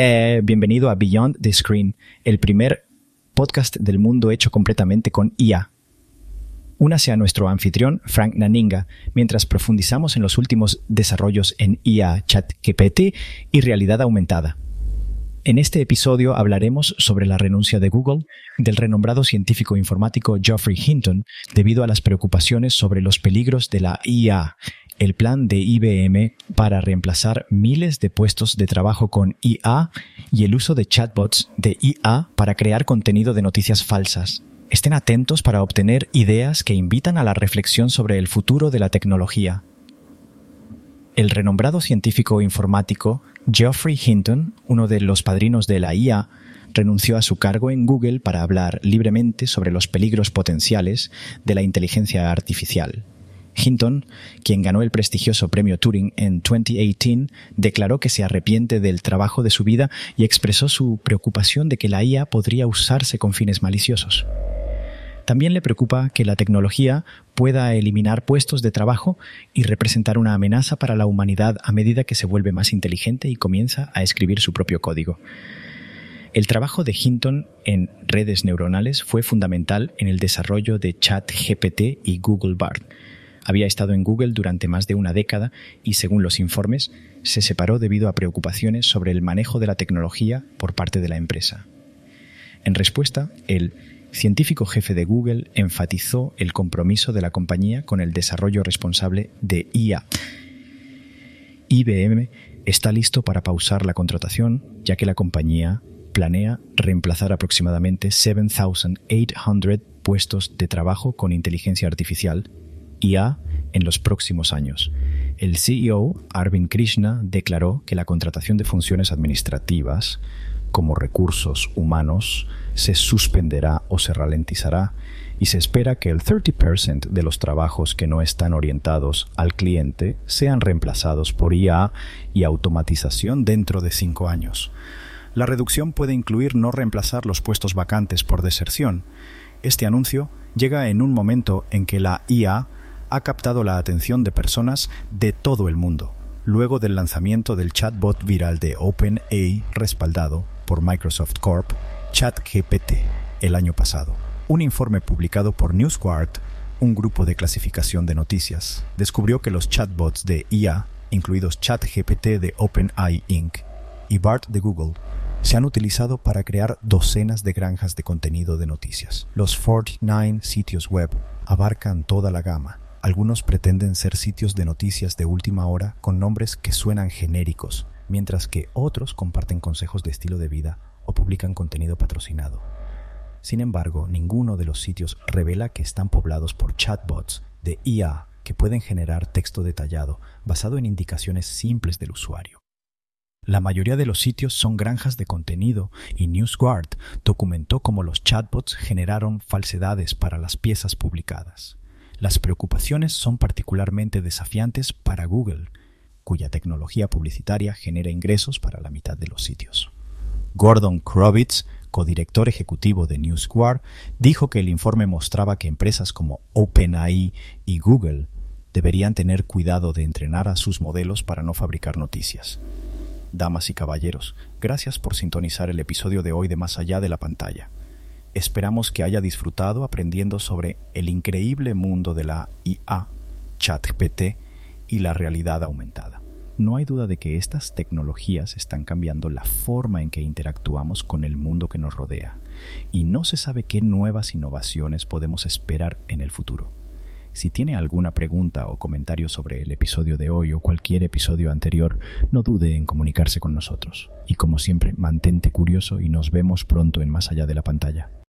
Eh, bienvenido a Beyond the Screen, el primer podcast del mundo hecho completamente con IA. Únase a nuestro anfitrión, Frank Naninga, mientras profundizamos en los últimos desarrollos en IA, ChatGPT y realidad aumentada. En este episodio hablaremos sobre la renuncia de Google del renombrado científico informático Geoffrey Hinton debido a las preocupaciones sobre los peligros de la IA el plan de IBM para reemplazar miles de puestos de trabajo con IA y el uso de chatbots de IA para crear contenido de noticias falsas. Estén atentos para obtener ideas que invitan a la reflexión sobre el futuro de la tecnología. El renombrado científico informático Geoffrey Hinton, uno de los padrinos de la IA, renunció a su cargo en Google para hablar libremente sobre los peligros potenciales de la inteligencia artificial. Hinton, quien ganó el prestigioso premio Turing en 2018, declaró que se arrepiente del trabajo de su vida y expresó su preocupación de que la IA podría usarse con fines maliciosos. También le preocupa que la tecnología pueda eliminar puestos de trabajo y representar una amenaza para la humanidad a medida que se vuelve más inteligente y comienza a escribir su propio código. El trabajo de Hinton en redes neuronales fue fundamental en el desarrollo de ChatGPT y Google Bard, había estado en Google durante más de una década y, según los informes, se separó debido a preocupaciones sobre el manejo de la tecnología por parte de la empresa. En respuesta, el científico jefe de Google enfatizó el compromiso de la compañía con el desarrollo responsable de IA. IBM está listo para pausar la contratación, ya que la compañía planea reemplazar aproximadamente 7.800 puestos de trabajo con inteligencia artificial IA en los próximos años. El CEO, Arvind Krishna, declaró que la contratación de funciones administrativas como recursos humanos se suspenderá o se ralentizará y se espera que el 30% de los trabajos que no están orientados al cliente sean reemplazados por IA y automatización dentro de cinco años. La reducción puede incluir no reemplazar los puestos vacantes por deserción. Este anuncio llega en un momento en que la IA ha captado la atención de personas de todo el mundo, luego del lanzamiento del chatbot viral de OpenAI respaldado por Microsoft Corp, ChatGPT, el año pasado. Un informe publicado por NewsGuard, un grupo de clasificación de noticias, descubrió que los chatbots de IA, incluidos ChatGPT de OpenAI Inc. y BART de Google, se han utilizado para crear docenas de granjas de contenido de noticias. Los 49 sitios web abarcan toda la gama, algunos pretenden ser sitios de noticias de última hora con nombres que suenan genéricos, mientras que otros comparten consejos de estilo de vida o publican contenido patrocinado. Sin embargo, ninguno de los sitios revela que están poblados por chatbots de IA que pueden generar texto detallado basado en indicaciones simples del usuario. La mayoría de los sitios son granjas de contenido y NewsGuard documentó cómo los chatbots generaron falsedades para las piezas publicadas. Las preocupaciones son particularmente desafiantes para Google, cuya tecnología publicitaria genera ingresos para la mitad de los sitios. Gordon Krovitz, codirector ejecutivo de NewsGuard, dijo que el informe mostraba que empresas como OpenAI y Google deberían tener cuidado de entrenar a sus modelos para no fabricar noticias. Damas y caballeros, gracias por sintonizar el episodio de hoy de Más allá de la pantalla. Esperamos que haya disfrutado aprendiendo sobre el increíble mundo de la IA, ChatGPT y la realidad aumentada. No hay duda de que estas tecnologías están cambiando la forma en que interactuamos con el mundo que nos rodea, y no se sabe qué nuevas innovaciones podemos esperar en el futuro. Si tiene alguna pregunta o comentario sobre el episodio de hoy o cualquier episodio anterior, no dude en comunicarse con nosotros. Y como siempre, mantente curioso y nos vemos pronto en Más allá de la pantalla.